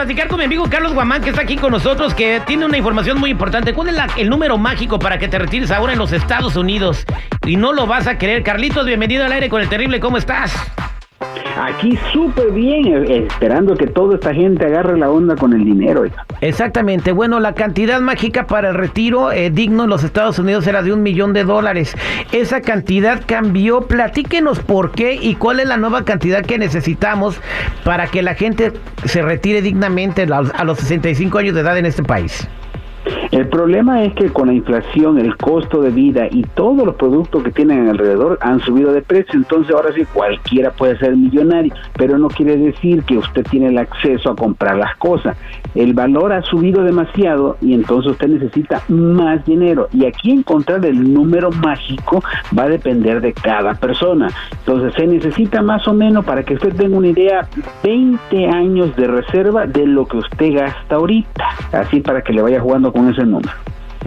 Platicar con mi amigo Carlos Guamán, que está aquí con nosotros, que tiene una información muy importante. ¿Cuál es el número mágico para que te retires ahora en los Estados Unidos? Y no lo vas a creer. Carlitos, bienvenido al aire con el terrible, ¿cómo estás? Aquí súper bien, eh, esperando que toda esta gente agarre la onda con el dinero. Exactamente. Bueno, la cantidad mágica para el retiro eh, digno en los Estados Unidos era de un millón de dólares. Esa cantidad cambió. Platíquenos por qué y cuál es la nueva cantidad que necesitamos para que la gente se retire dignamente a los 65 años de edad en este país. El problema es que con la inflación, el costo de vida y todos los productos que tienen alrededor han subido de precio, entonces ahora sí cualquiera puede ser millonario, pero no quiere decir que usted tiene el acceso a comprar las cosas. El valor ha subido demasiado y entonces usted necesita más dinero y aquí encontrar el número mágico va a depender de cada persona. Entonces se necesita más o menos para que usted tenga una idea 20 años de reserva de lo que usted gasta ahorita, así para que le vaya jugando con ese número.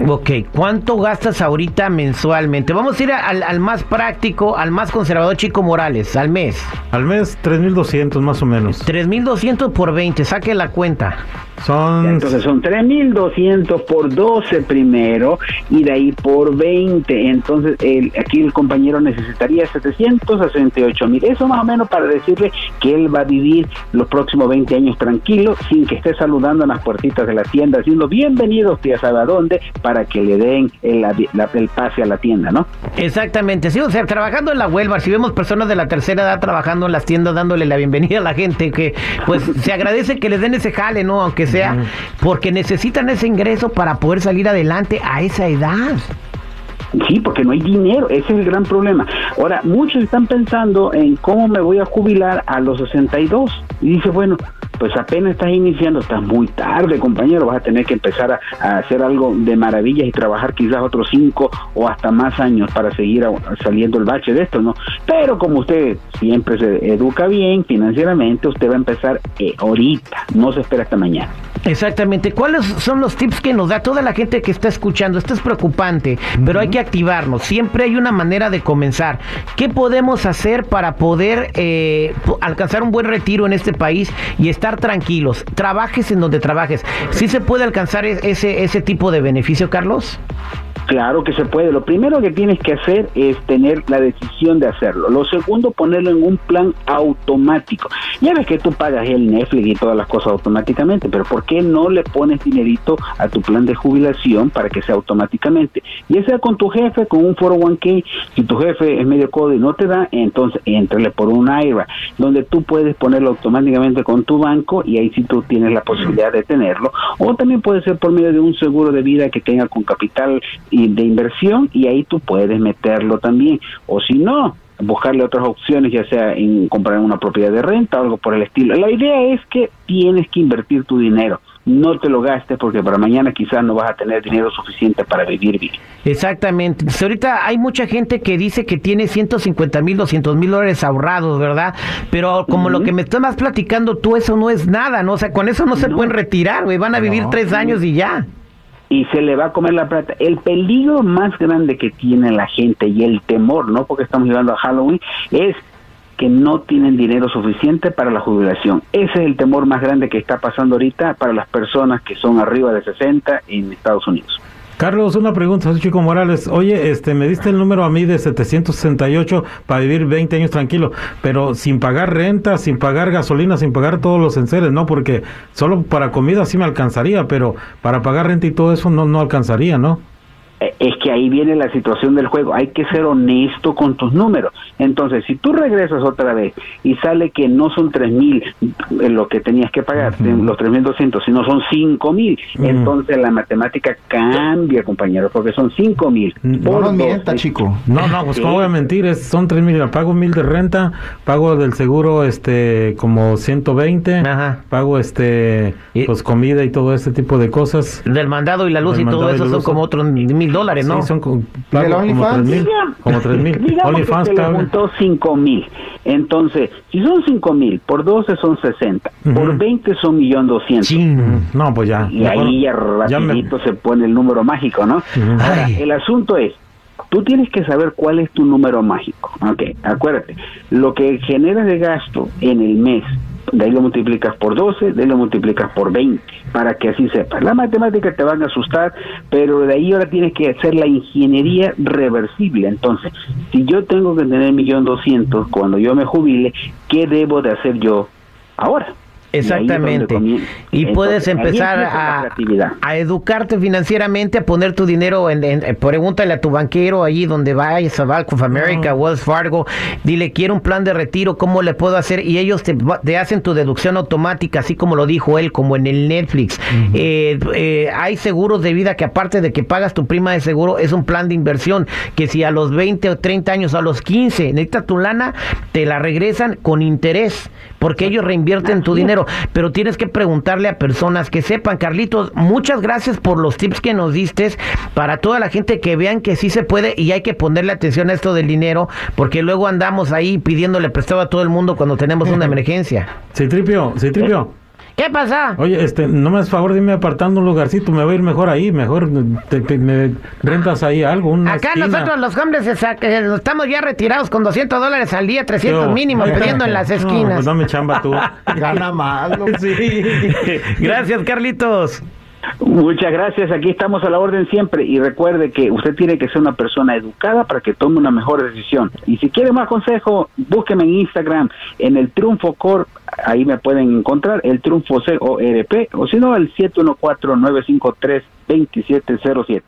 Ok, ¿cuánto gastas ahorita mensualmente? Vamos a ir al, al más práctico, al más conservador, Chico Morales, al mes. Al mes, 3.200 más o menos. 3.200 por 20, saque la cuenta. Son... Entonces son 3.200 por 12 primero y de ahí por 20. Entonces el, aquí el compañero necesitaría 768 mil. Eso más o menos para decirle que él va a vivir los próximos 20 años tranquilo sin que esté saludando en las puertitas de la tienda, diciendo bienvenidos, ya sabe a dónde, para que le den el, la- el pase a la tienda, ¿no? Exactamente, sí, o sea, trabajando en la Huelva, si vemos personas de la tercera edad trabajando en las tiendas dándole la bienvenida a la gente, que pues se agradece que les den ese jale, ¿no? Aunque sea, porque necesitan ese ingreso para poder salir adelante a esa edad. Sí, porque no hay dinero, ese es el gran problema. Ahora, muchos están pensando en cómo me voy a jubilar a los 62. Y dice, bueno, pues apenas estás iniciando, estás muy tarde, compañero, vas a tener que empezar a, a hacer algo de maravillas y trabajar quizás otros cinco o hasta más años para seguir a- saliendo el bache de esto, ¿no? Pero como usted siempre se educa bien financieramente, usted va a empezar eh, ahorita, no se espera hasta mañana. Exactamente. ¿Cuáles son los tips que nos da toda la gente que está escuchando? Esto es preocupante, pero hay que activarnos. Siempre hay una manera de comenzar. ¿Qué podemos hacer para poder eh, alcanzar un buen retiro en este país y estar tranquilos? Trabajes en donde trabajes. ¿Sí se puede alcanzar e- ese, ese tipo de beneficio, Carlos? Claro que se puede. Lo primero que tienes que hacer es tener la decisión de hacerlo. Lo segundo, ponerlo en un plan automático. Ya ves que tú pagas el Netflix y todas las cosas automáticamente, pero ¿por qué no le pones dinerito a tu plan de jubilación para que sea automáticamente? Ya sea con tu jefe, con un 401k, si tu jefe es medio codo y no te da, entonces éntrale por un IRA, donde tú puedes ponerlo automáticamente con tu banco y ahí sí tú tienes la posibilidad de tenerlo. O también puede ser por medio de un seguro de vida que tenga con capital de inversión y ahí tú puedes meterlo también. O si no, buscarle otras opciones, ya sea en comprar una propiedad de renta o algo por el estilo. La idea es que tienes que invertir tu dinero. No te lo gastes porque para mañana quizás no vas a tener dinero suficiente para vivir bien. Exactamente. Entonces, ahorita hay mucha gente que dice que tiene 150 mil, 200 mil dólares ahorrados, ¿verdad? Pero como lo que me estás platicando tú, eso no es nada, ¿no? O sea, con eso no se pueden retirar, güey. Van a vivir tres años y ya. Y se le va a comer la plata. El peligro más grande que tiene la gente y el temor, no porque estamos llegando a Halloween, es que no tienen dinero suficiente para la jubilación. Ese es el temor más grande que está pasando ahorita para las personas que son arriba de 60 en Estados Unidos. Carlos, una pregunta, soy Chico Morales. Oye, este, me diste el número a mí de 768 para vivir 20 años tranquilo, pero sin pagar renta, sin pagar gasolina, sin pagar todos los enseres, ¿no? Porque solo para comida sí me alcanzaría, pero para pagar renta y todo eso no, no alcanzaría, ¿no? Eh, Es que ahí viene la situación del juego. Hay que ser honesto con tus números. Entonces, si tú regresas otra vez y sale que no son tres mil eh, lo que tenías que pagar, eh, los tres mil doscientos, sino son cinco mil, entonces la matemática cambia, compañero, porque son cinco mil. No por nos mienta, 12. chico. No, no, pues cómo voy a mentir, es, son tres mil, pago mil de renta, pago del seguro este como 120, Ajá. pago este Y- pues comida y todo ese tipo de cosas. Del mandado y la luz Del y todo eso son como otros mil dólares, ¿no? Sí, son como, ¿Y el pago como OnlyFans? tres mil, como tres mil. Digamos OnlyFans se le juntó cinco mil. Entonces, si son cinco mil, por 12 son 60, por Ujú. 20 son millón doscientos. Chin. No, pues ya. Y ahí ya ya me- rapidito se pone el número mágico, ¿no? Ahora, el asunto es, tú tienes que saber cuál es tu número mágico. Ok, acuérdate, lo que generas de gasto en el mes, de ahí lo multiplicas por 12, de ahí lo multiplicas por 20, para que así sepas. Las matemáticas te van a asustar, pero de ahí ahora tienes que hacer la ingeniería reversible. Entonces, si yo tengo que tener millón doscientos cuando yo me jubile, ¿qué debo de hacer yo ahora? Exactamente. Y puedes Entonces, empezar a, educarte financieramente, a poner tu dinero en, en- eh, pregúntale a tu banquero allí donde vayas, a Bank of America, Wells Fargo, dile, quiero un plan de retiro, ¿cómo le puedo hacer? Y ellos te hacen tu deducción automática, así como lo dijo él, como en el Netflix. Eh, eh, hay seguros de vida que aparte de que pagas tu prima de seguro, es un plan de inversión, que si a los 20 o 30 años, a los 15, necesitas tu lana, te la regresan con interés, porque ellos reinvierten tu dinero, pero tienes que preguntarle a personas que sepan. Carlitos, muchas gracias por los tips que nos diste para toda la gente que vean que sí se puede y hay que ponerle atención a esto del dinero, porque luego andamos ahí pidiéndole prestado a todo el mundo cuando tenemos una emergencia. Citripio, Citripio. ¿Qué pasa? Oye, este, no me haces favor, dime apartando un lugarcito, me va a ir mejor ahí, mejor te- te- me rentas ahí algo, una Acá esquina. nosotros los hombres estamos ya retirados con 200 dólares al día, 300 Yo- mínimo, pidiendo en las No, esquinas. pues dame chamba tú. Gana más. sí. Gracias, Carlitos. Muchas gracias, aquí estamos a la orden siempre y recuerde que usted tiene que ser una persona educada para que tome una mejor decisión. Y si quiere más consejo, búsqueme en Instagram en el Triunfo Corp, ahí me pueden encontrar, el Triunfo C O si no el 714-953-2707.